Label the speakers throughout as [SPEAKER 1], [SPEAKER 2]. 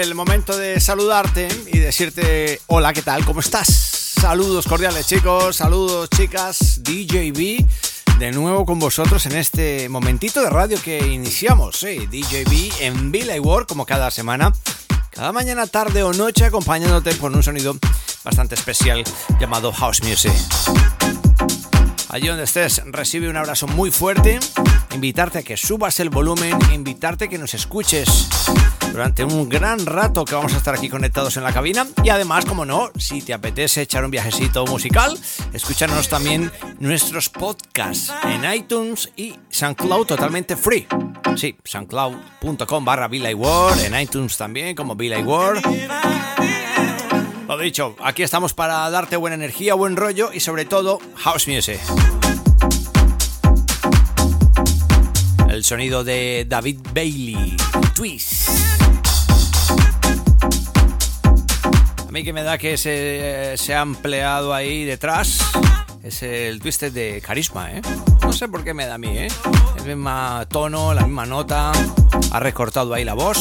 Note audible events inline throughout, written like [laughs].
[SPEAKER 1] el momento de saludarte y decirte hola, ¿qué tal? ¿Cómo estás? Saludos cordiales chicos, saludos chicas, DJB, de nuevo con vosotros en este momentito de radio que iniciamos, ¿eh? DJB en Villa World como cada semana, cada mañana, tarde o noche acompañándote con un sonido bastante especial llamado House Music. Allí donde estés, recibe un abrazo muy fuerte, invitarte a que subas el volumen, invitarte a que nos escuches durante un gran rato que vamos a estar aquí conectados en la cabina y además, como no, si te apetece echar un viajecito musical, escúchanos también nuestros podcasts en iTunes y SoundCloud totalmente free. Sí, soundcloud.com barra en iTunes también como Word. Lo dicho, aquí estamos para darte buena energía, buen rollo y sobre todo house music. El sonido de David Bailey, Twist. A mí que me da que se, ha empleado ahí detrás es el Twisted de Carisma, ¿eh? No sé por qué me da a mí, ¿eh? El mismo tono, la misma nota, ha recortado ahí la voz.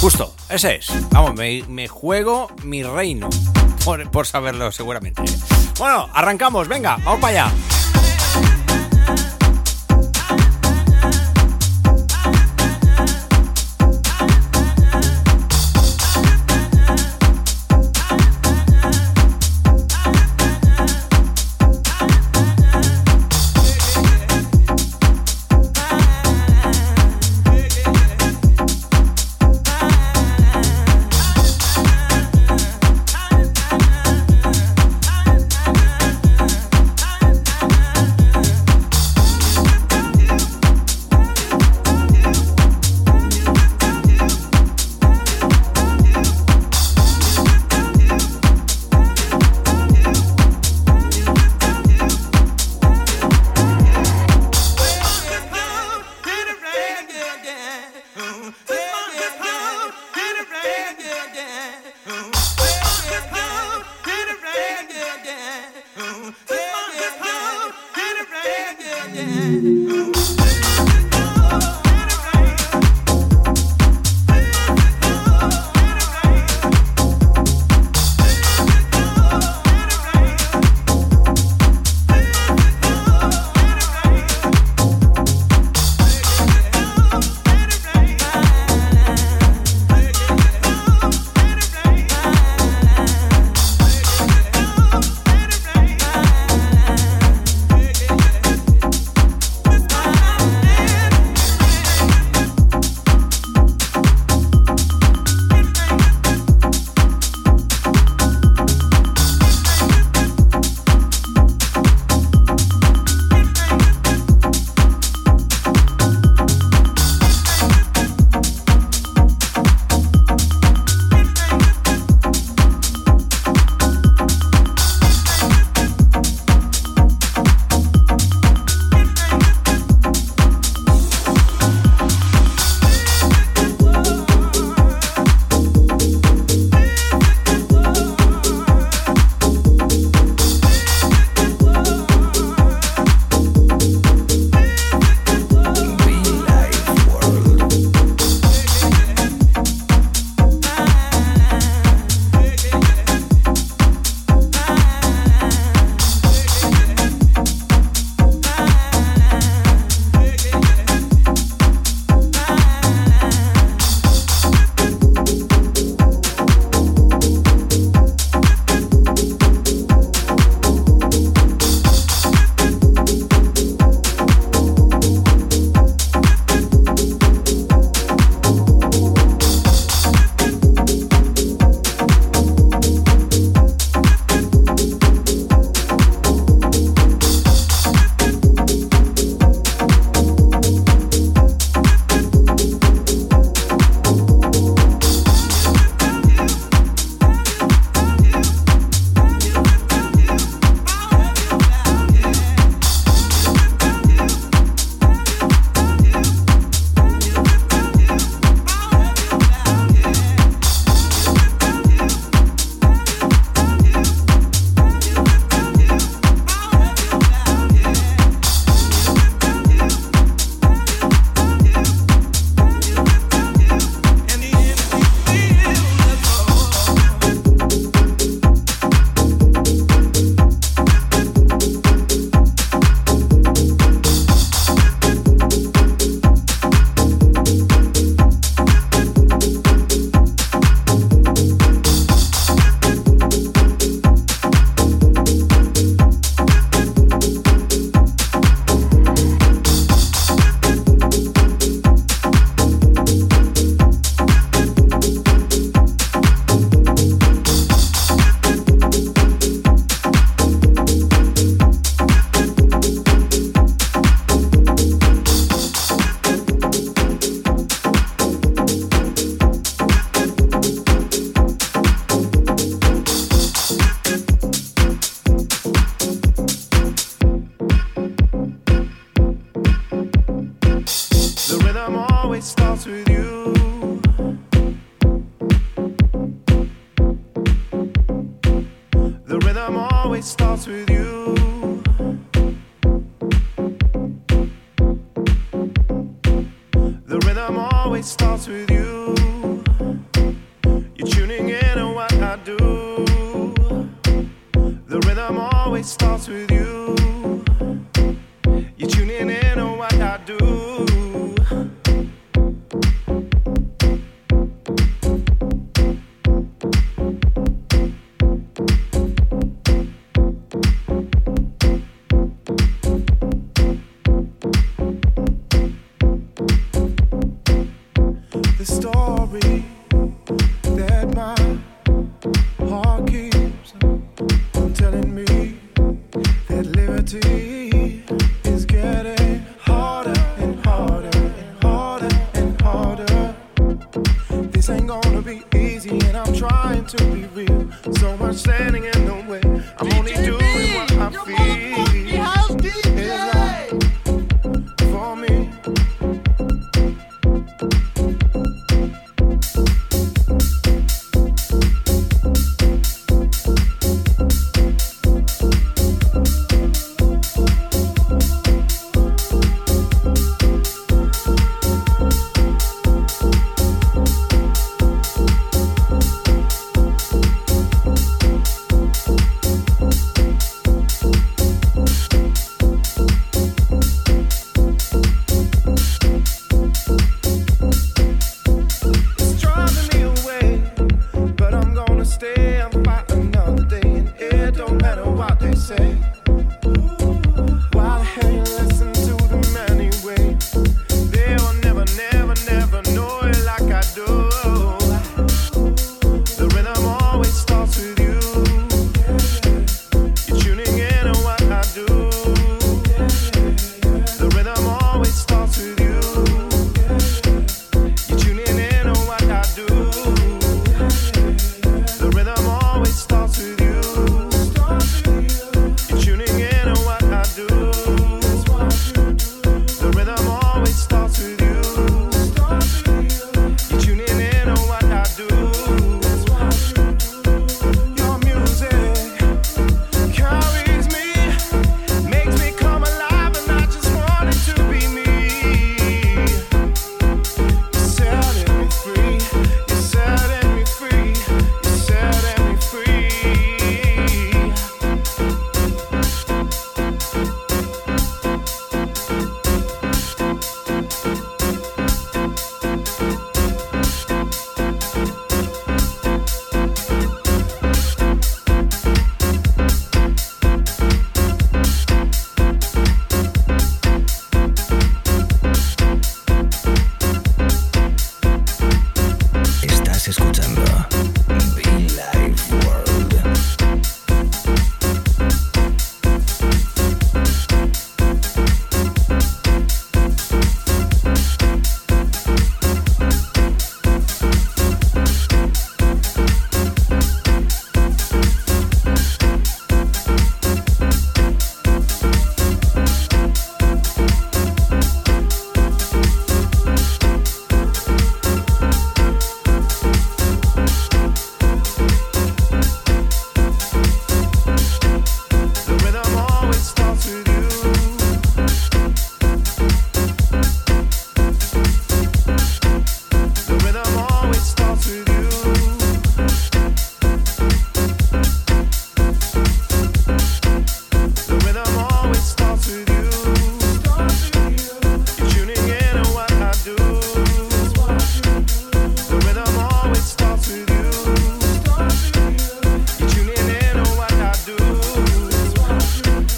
[SPEAKER 1] Justo, ese es. Vamos, me, juego mi reino. Por, por, saberlo seguramente. Bueno, arrancamos, venga, vamos para allá.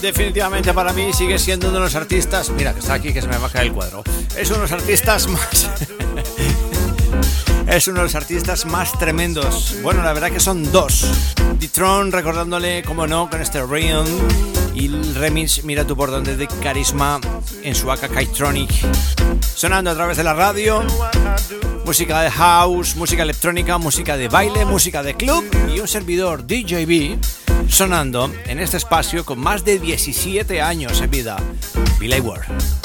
[SPEAKER 1] Definitivamente para mí sigue siendo uno de los artistas. Mira, que está aquí, que se me va a caer el cuadro. Es uno de los artistas más. [laughs] es uno de los artistas más tremendos. Bueno, la verdad que son dos. D-Tron recordándole, como no, con este Rayon. Y el remix, mira tú por dónde, de Carisma en su AK Kytronic. Sonando a través de la radio. Música de house, música electrónica, música de baile, música de club y un servidor DJB sonando en este espacio con más de 17 años en vida. Billy Ward.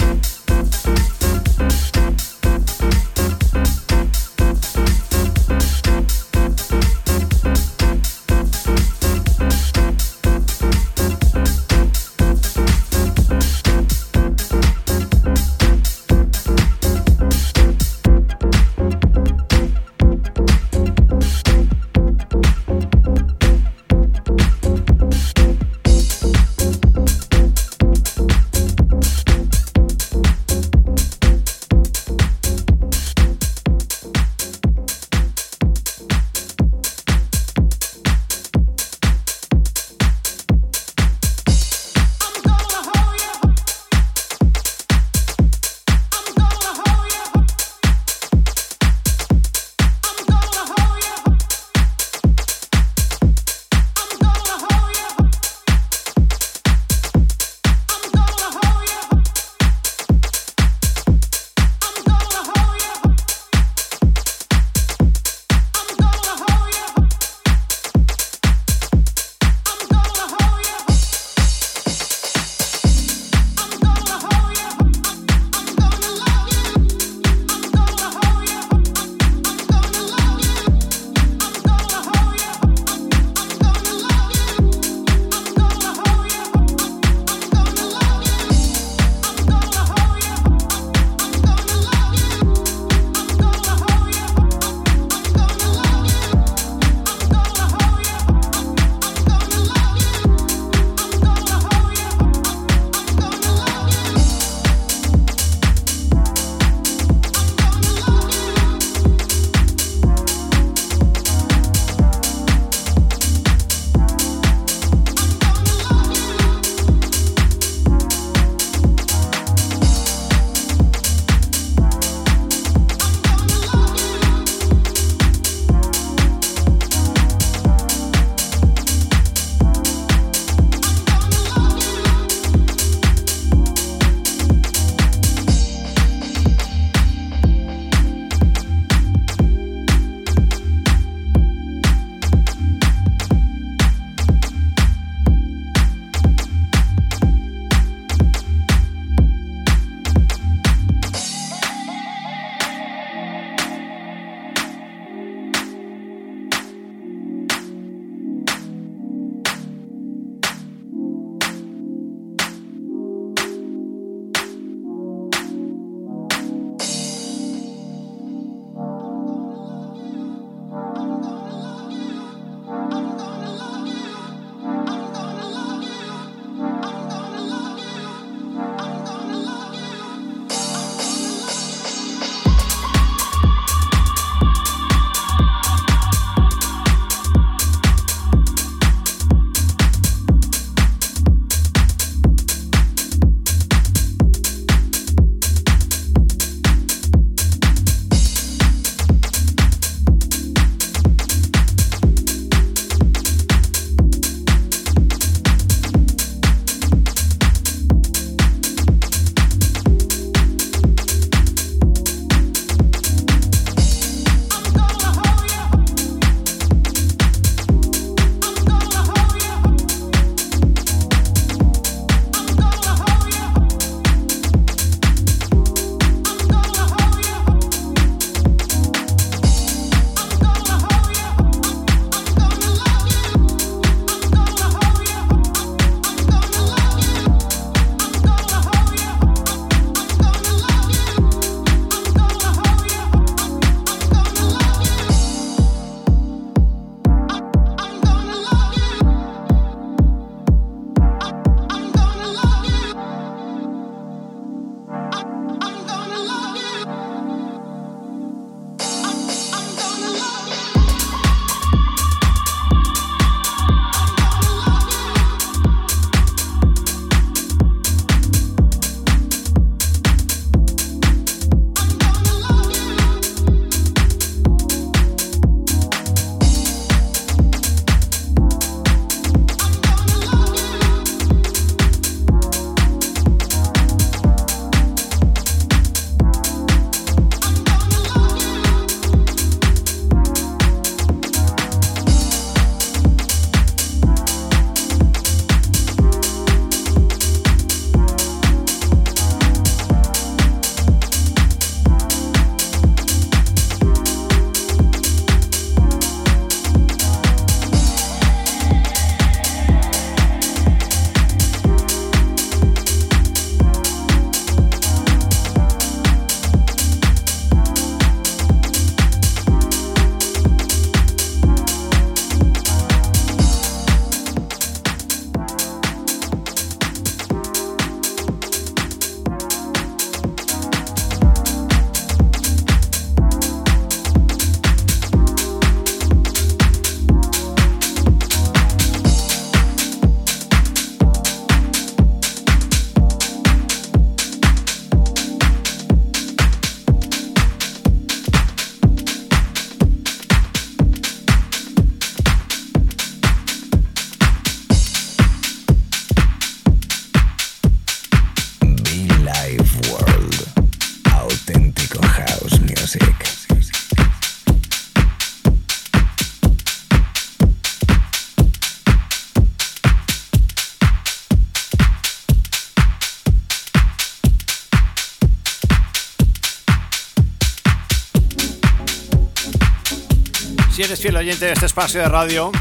[SPEAKER 1] Oyente de este espacio de radio,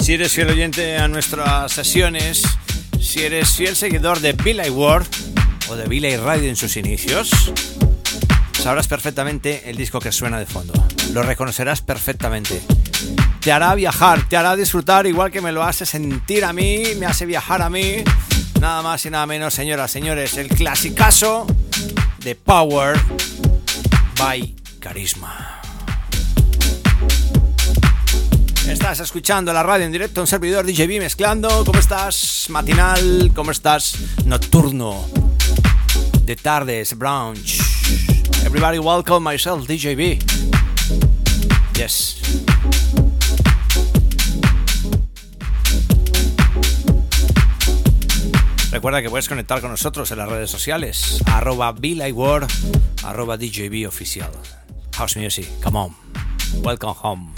[SPEAKER 1] si eres fiel oyente a nuestras sesiones, si eres fiel seguidor de Billy Ward o de Billy Radio en sus inicios, sabrás perfectamente el disco que suena de fondo. Lo reconocerás perfectamente. Te hará viajar, te hará disfrutar igual que me lo hace sentir a mí, me hace viajar a mí. Nada más y nada menos, señoras, señores, el clasicazo de Power by Carisma. Estás escuchando la radio en directo, un servidor DJB mezclando. ¿Cómo estás? Matinal, ¿cómo estás? Nocturno. De tardes, brunch. Everybody welcome myself, DJB. Yes. Recuerda que puedes conectar con nosotros en las redes sociales. Arroba arroba DJB oficial. House Music, come on. Welcome home.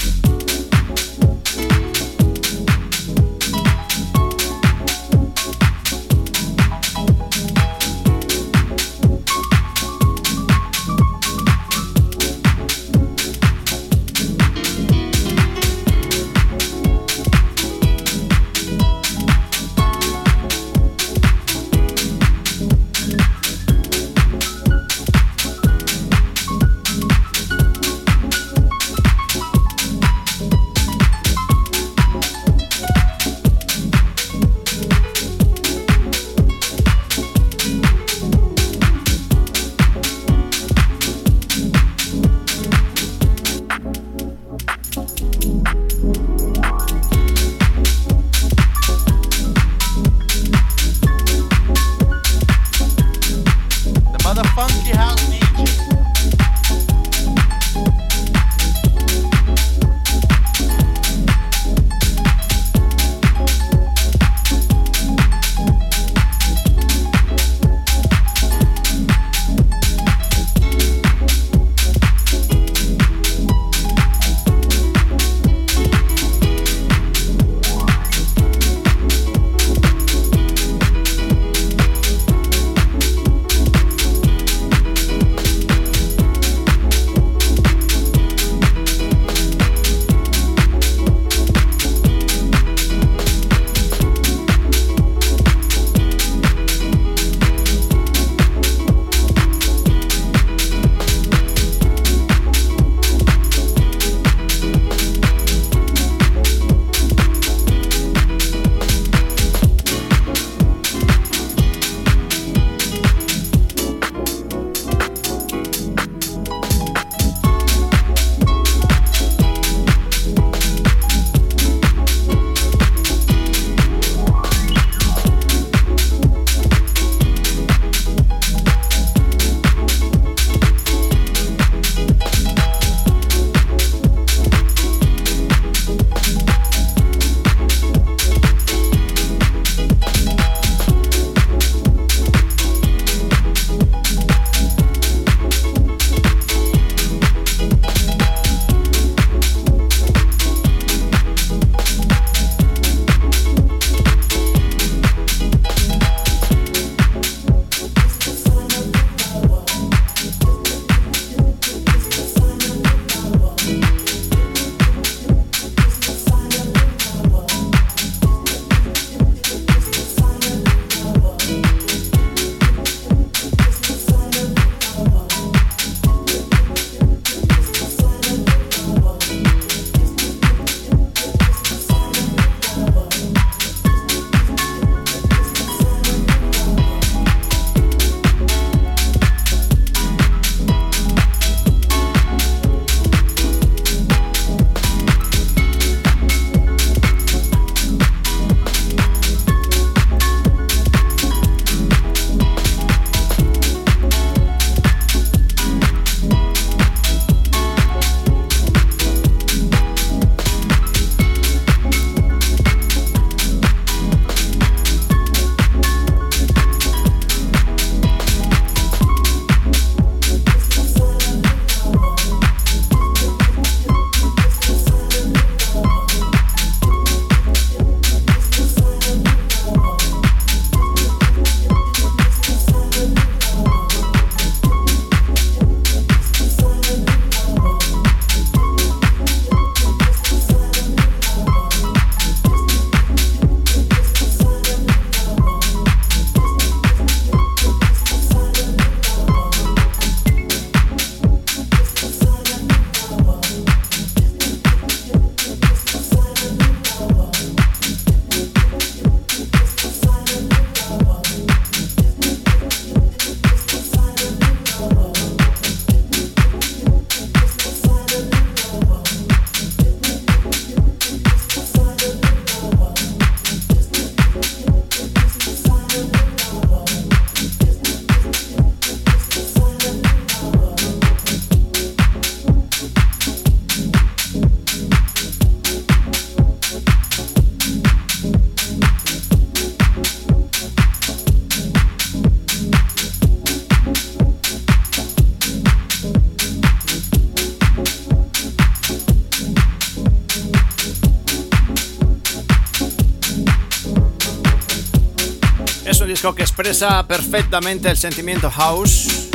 [SPEAKER 2] Expresa perfectamente el sentimiento house.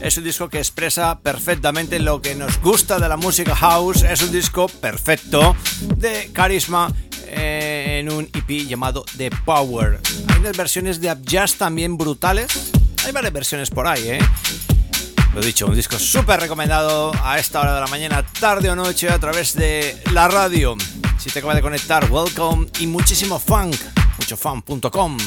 [SPEAKER 2] Es un disco que expresa perfectamente lo que nos gusta de la música house. Es un disco perfecto de carisma eh, en un EP llamado The Power. Hay unas versiones de Jazz también brutales. Hay varias versiones por ahí, ¿eh? Lo dicho, un disco súper recomendado a esta hora de la mañana, tarde o noche, a través de la radio. Si te acabas de conectar, welcome y muchísimo funk, muchofunk.com.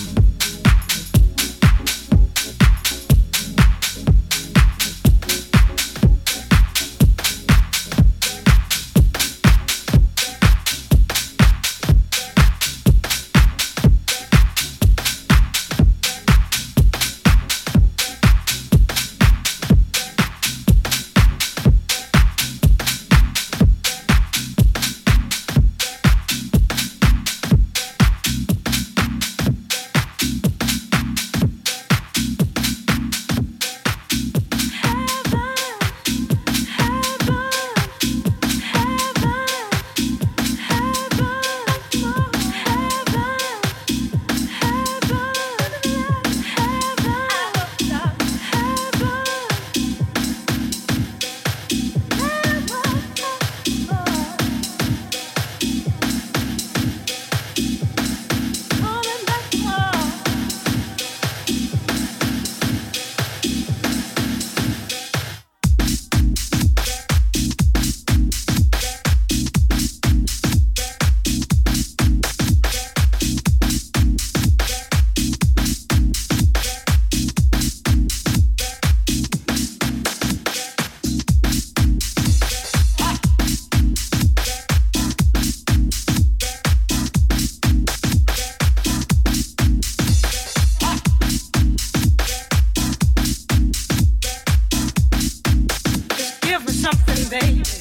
[SPEAKER 2] something, baby.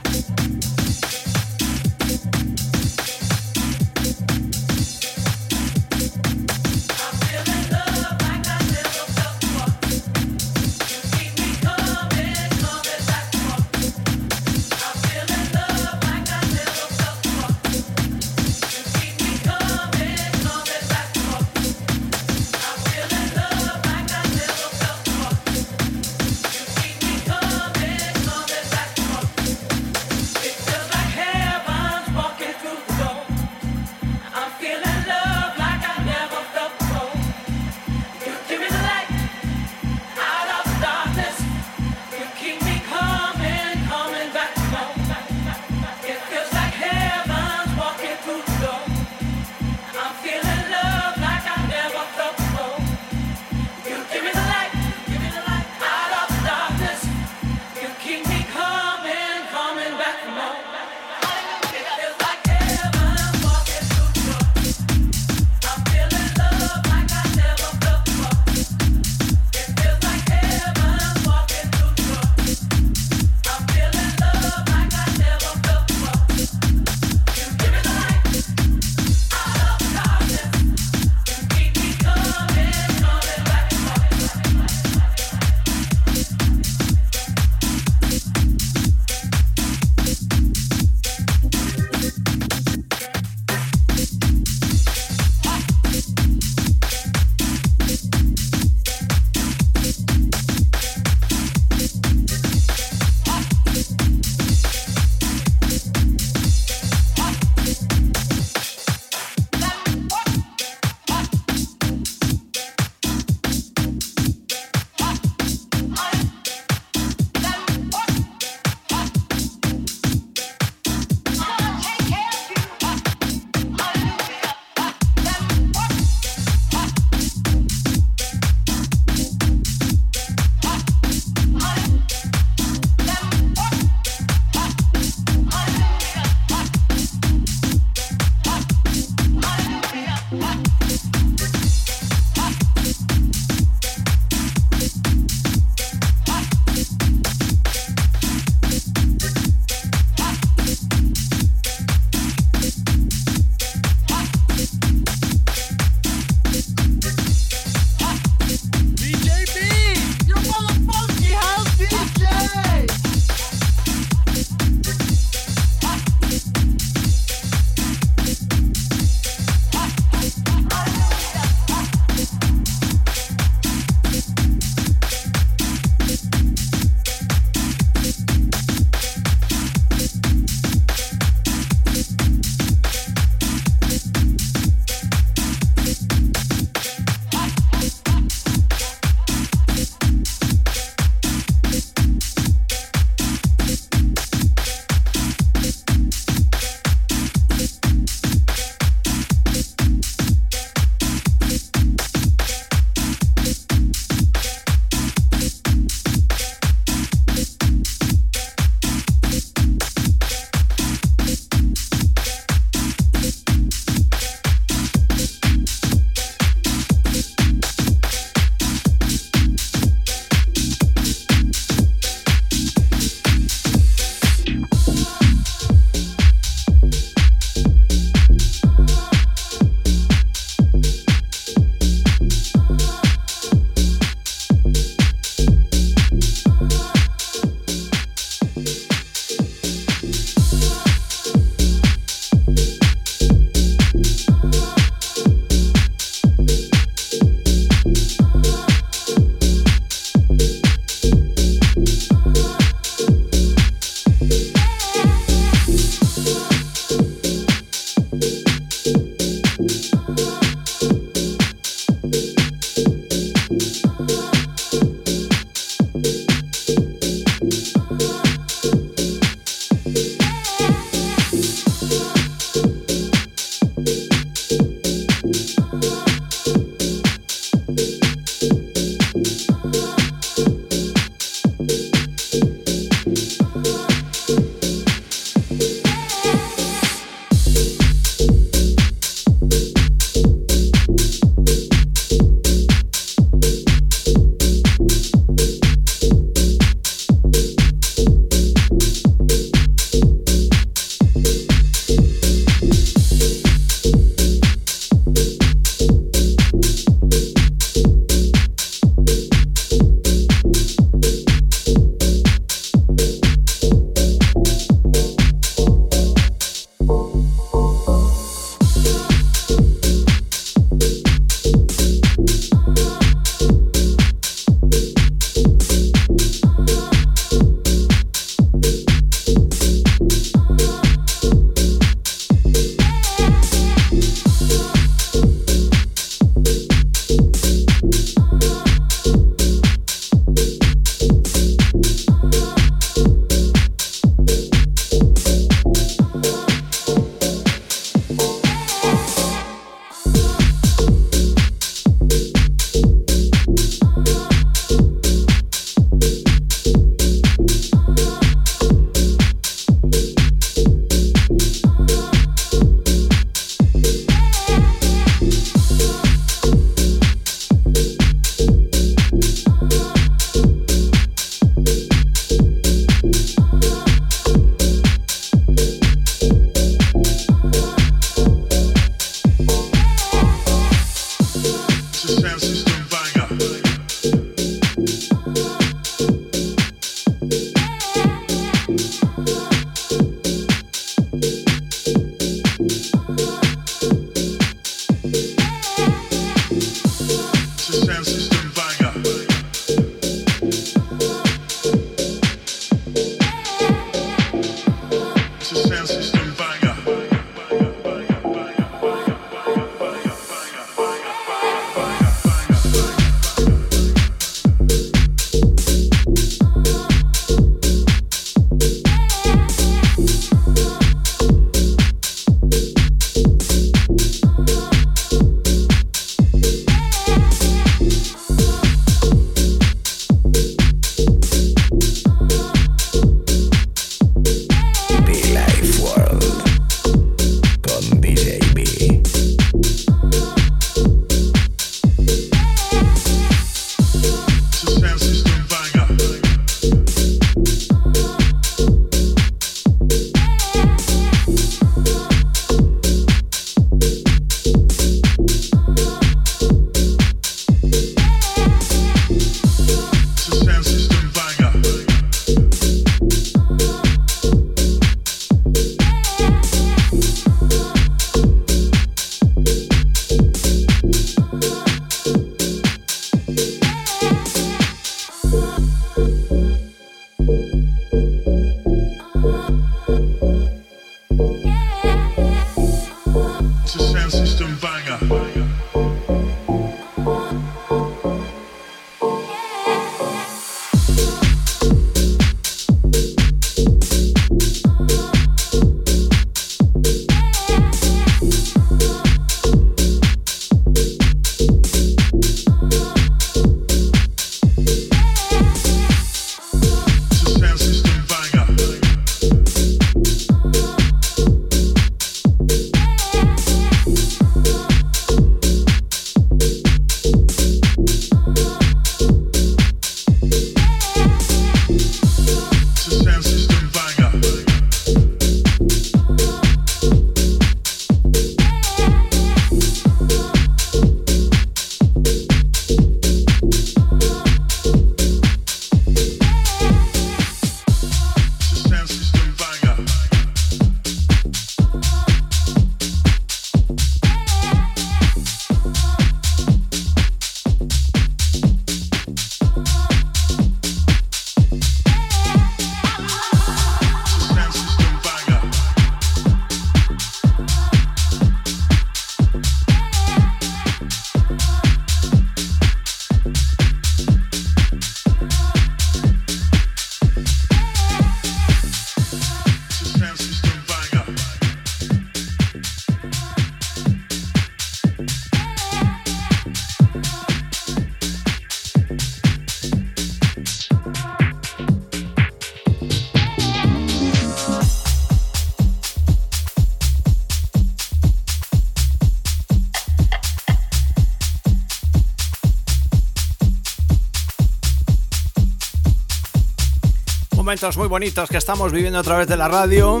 [SPEAKER 1] Momentos muy bonitos que estamos viviendo a través de la radio.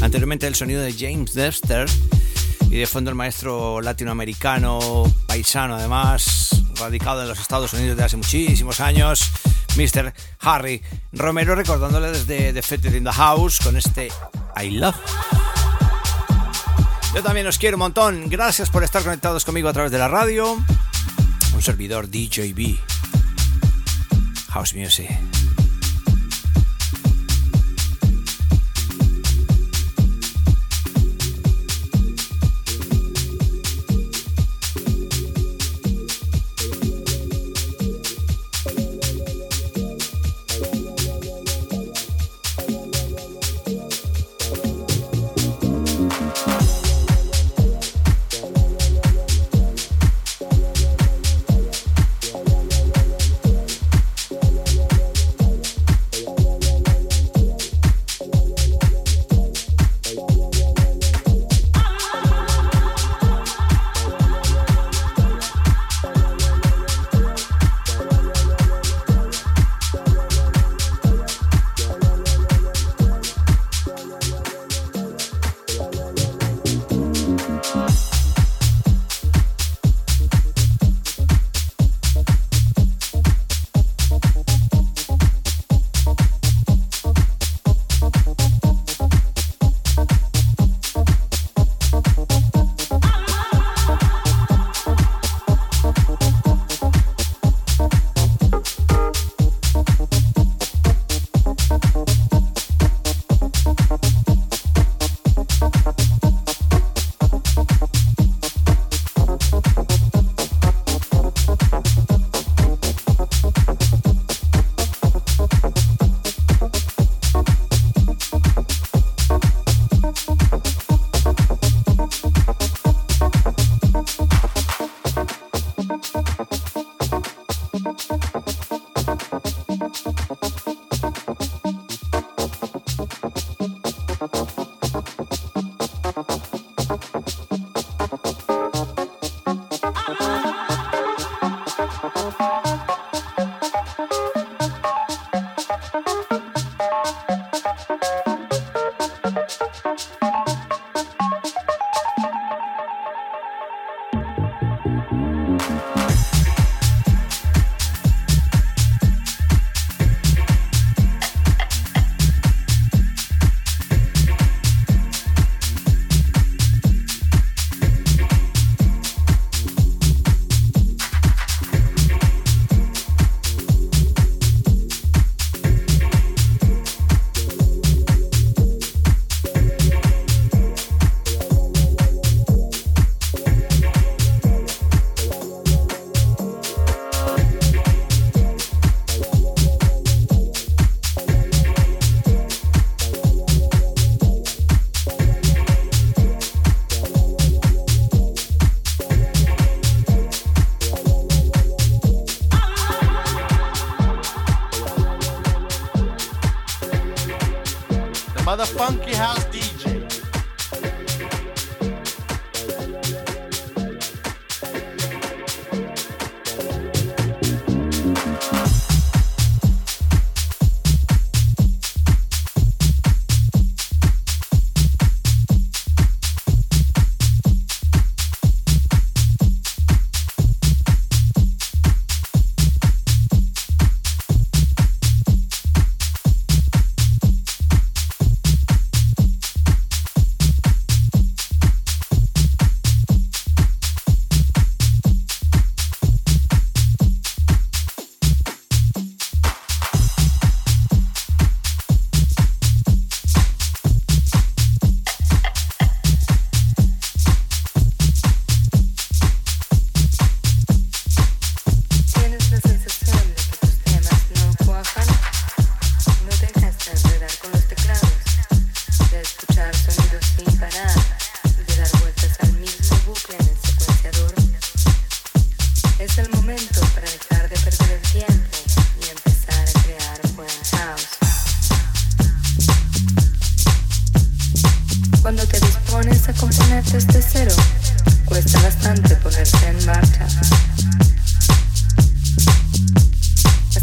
[SPEAKER 1] Anteriormente el sonido de James Dexter y de fondo el maestro latinoamericano, paisano además, radicado en los Estados Unidos desde hace muchísimos años, Mr. Harry Romero, recordándole desde The Fetted in the House con este I Love. Yo también os quiero un montón. Gracias por estar conectados conmigo a través de la radio. Un servidor DJB. House Music.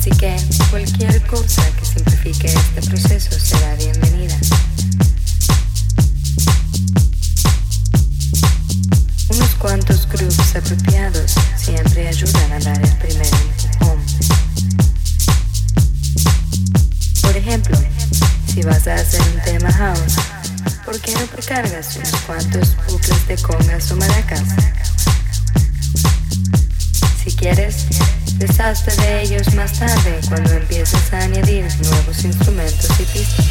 [SPEAKER 3] Así que cualquier cosa que simplifique este proceso será bienvenida. Unos cuantos grooves apropiados siempre ayudan a dar el primer empujón. Por ejemplo, si vas a hacer un tema house, ¿por qué no precargas unos cuantos más tarde cuando empieces a añadir nuevos instrumentos y pistas.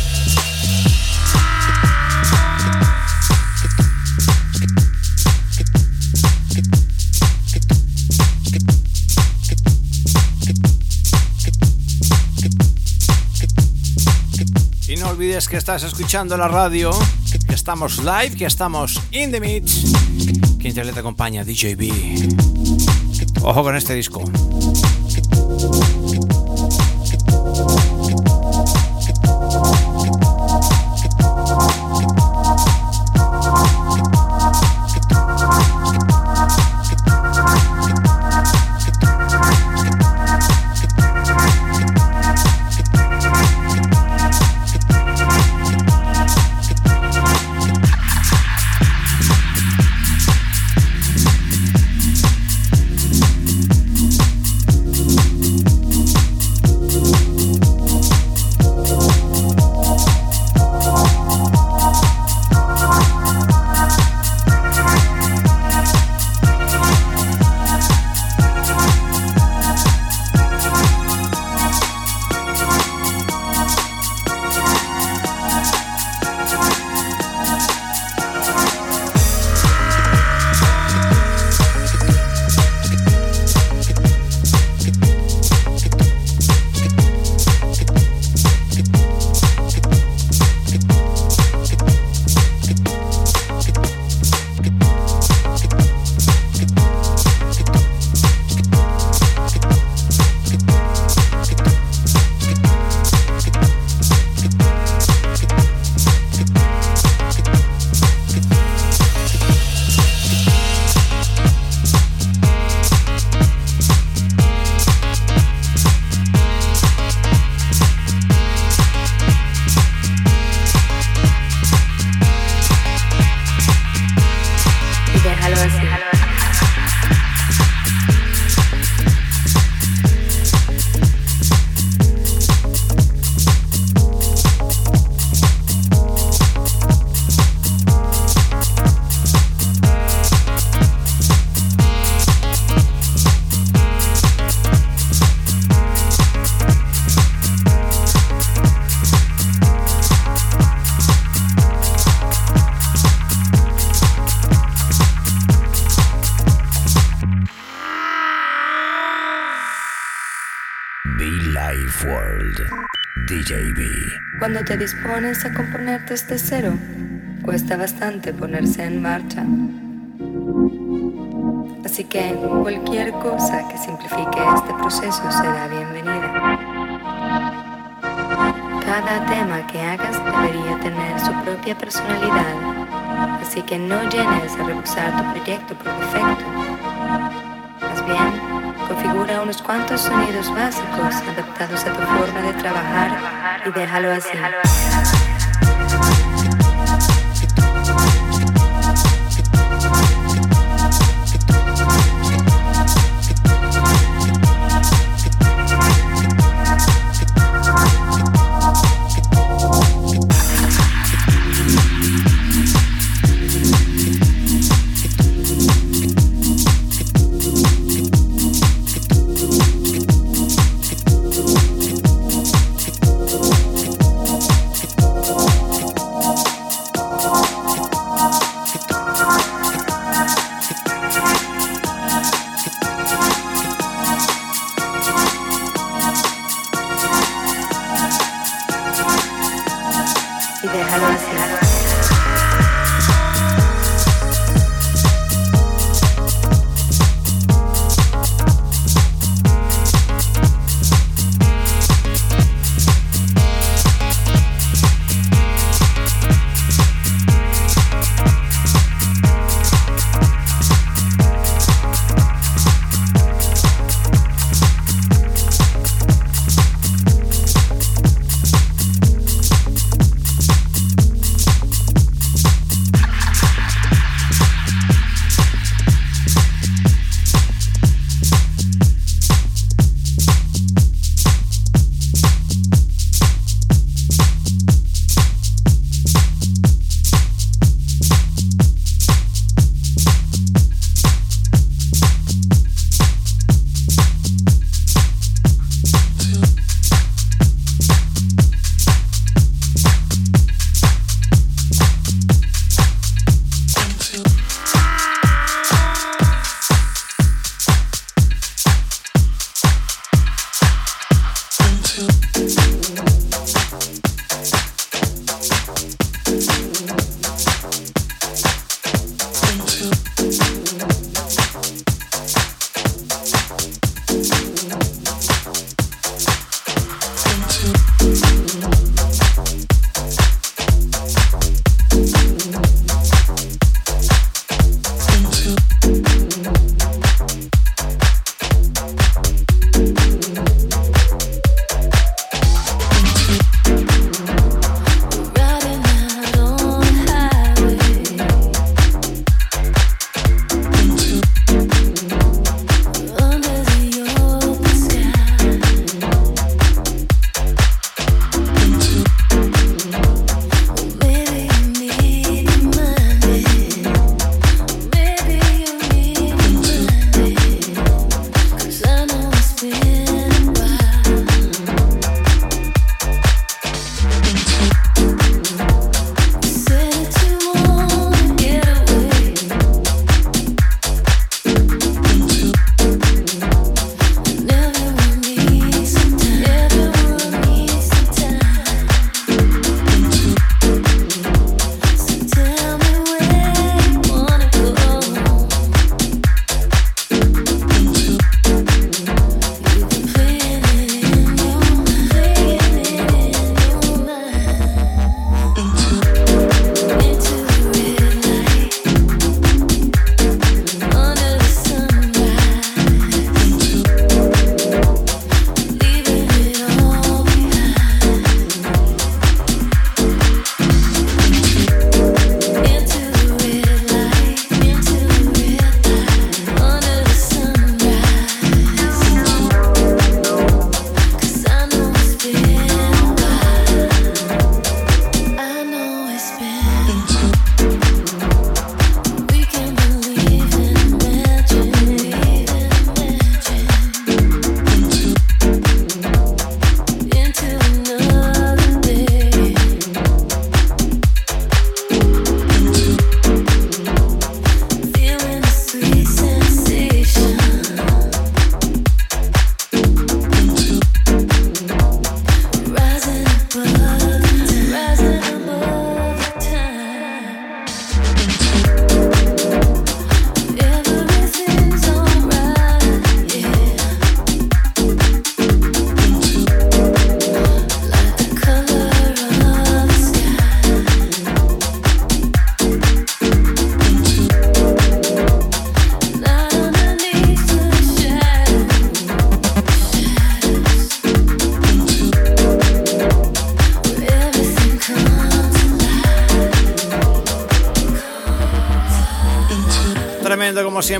[SPEAKER 1] Y no olvides que estás escuchando la radio, que estamos live, que estamos in the mix. Quien te acompaña, DJB. Ojo con este disco.
[SPEAKER 3] Te dispones a componerte desde cero, cuesta bastante ponerse en marcha. Así que cualquier cosa que simplifique este proceso será bienvenida. Cada tema que hagas debería tener su propia personalidad, así que no llenes a rebusar tu proyecto por defecto. Configura unos cuantos sonidos básicos adaptados a tu forma de trabajar y déjalo así.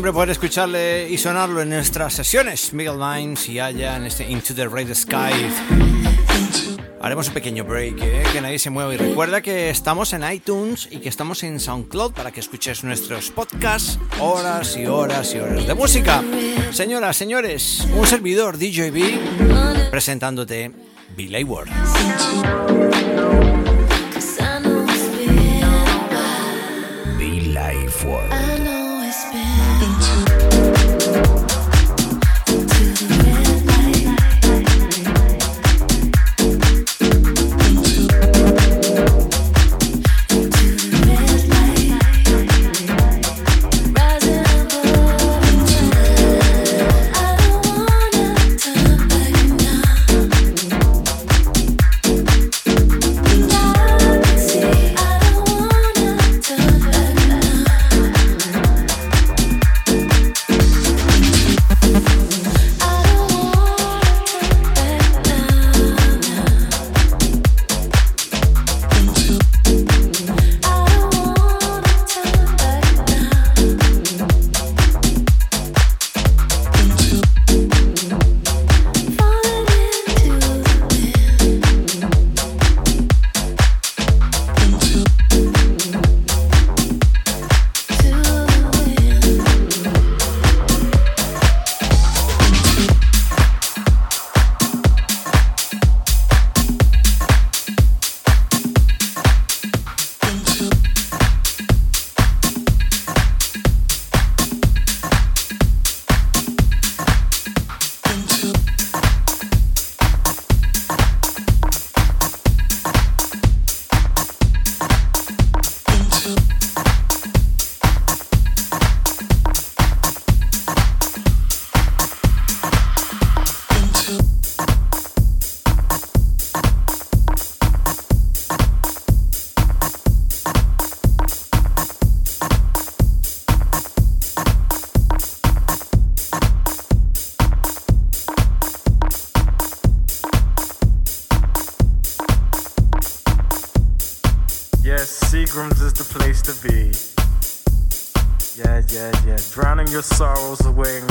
[SPEAKER 1] Siempre, poder escucharle y sonarlo en nuestras sesiones. Miguel Lines y Aya en este Into the Red Sky. Haremos un pequeño break, ¿eh? que nadie se mueva. Y recuerda que estamos en iTunes y que estamos en SoundCloud para que escuches nuestros podcasts, horas y horas y horas de música. Señoras, señores, un servidor DJB presentándote Billy Ward.
[SPEAKER 4] Life World.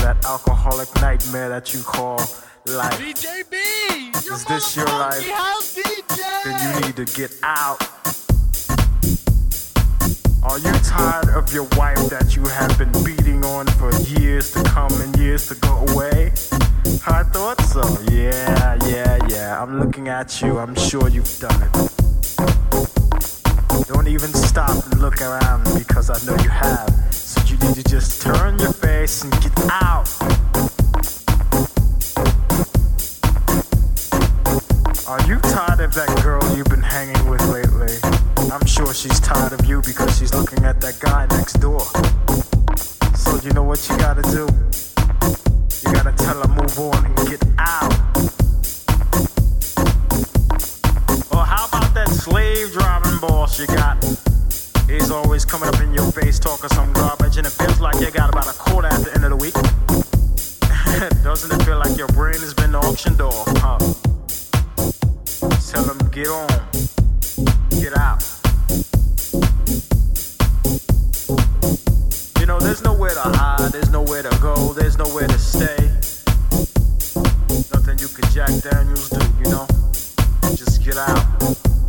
[SPEAKER 5] That alcoholic nightmare that you call life.
[SPEAKER 6] DJB,
[SPEAKER 5] is this your life?
[SPEAKER 6] House DJ.
[SPEAKER 5] Then you need to get out. Are you tired of your wife that you have been beating on for years to come and years to go away? I thought so. Yeah, yeah, yeah. I'm looking at you. I'm sure you've done it. Don't even stop and look around because I know you have. So you need to just turn your face and get out. Are you tired of that girl you've been hanging with lately? I'm sure she's tired of you because she's looking at that guy next door. So you know what you gotta do? You gotta tell her move on and get out. Or how about that slave driving boss you got? He's always coming up in your face talking some garbage and it feels like you got about a quarter at the end of the week. [laughs] Doesn't it feel like your brain has been auctioned off, huh? Tell them get on, get out. You know, there's nowhere to hide, there's nowhere to go, there's nowhere to stay. Nothing you can Jack Daniels do, you know? Just get out.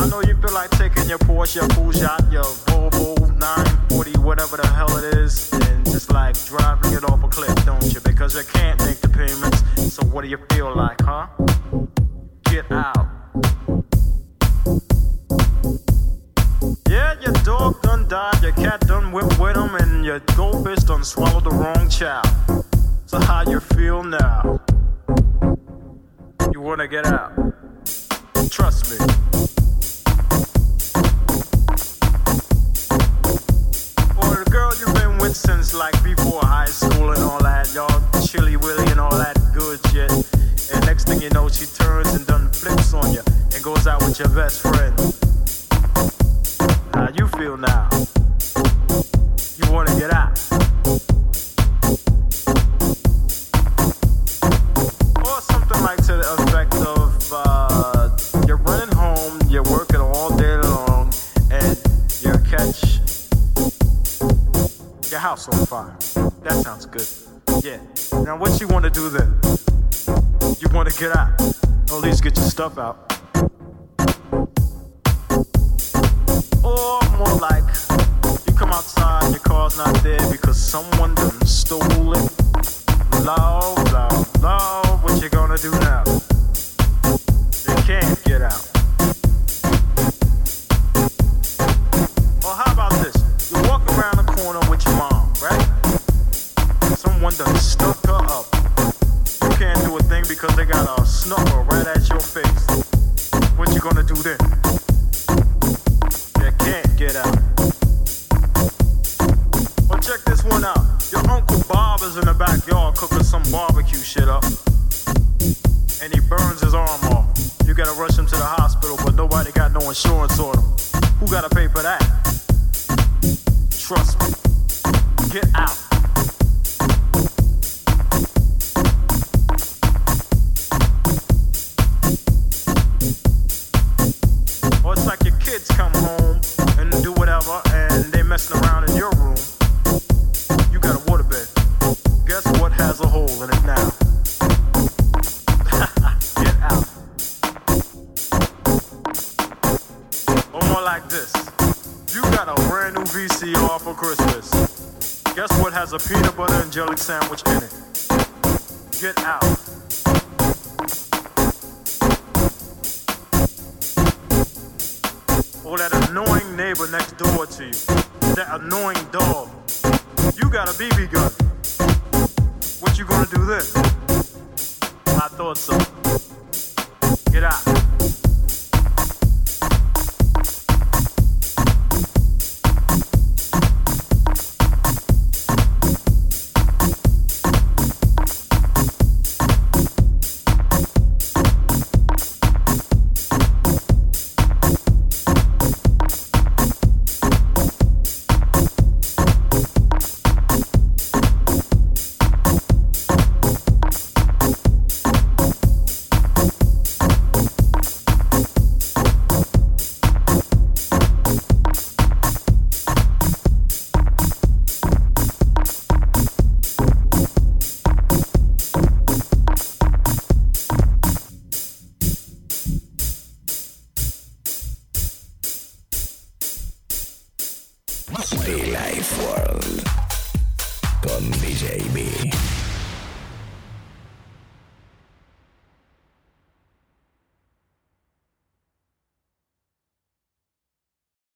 [SPEAKER 5] I know you feel like taking your Porsche, your Peugeot, your Volvo 940, whatever the hell it is, and just like driving it off a cliff, don't you? Because you can't make the payments. So what do you feel like, huh? Get out. Yeah, your dog done died, your cat done whipped with him, and your goldfish done swallowed the wrong child.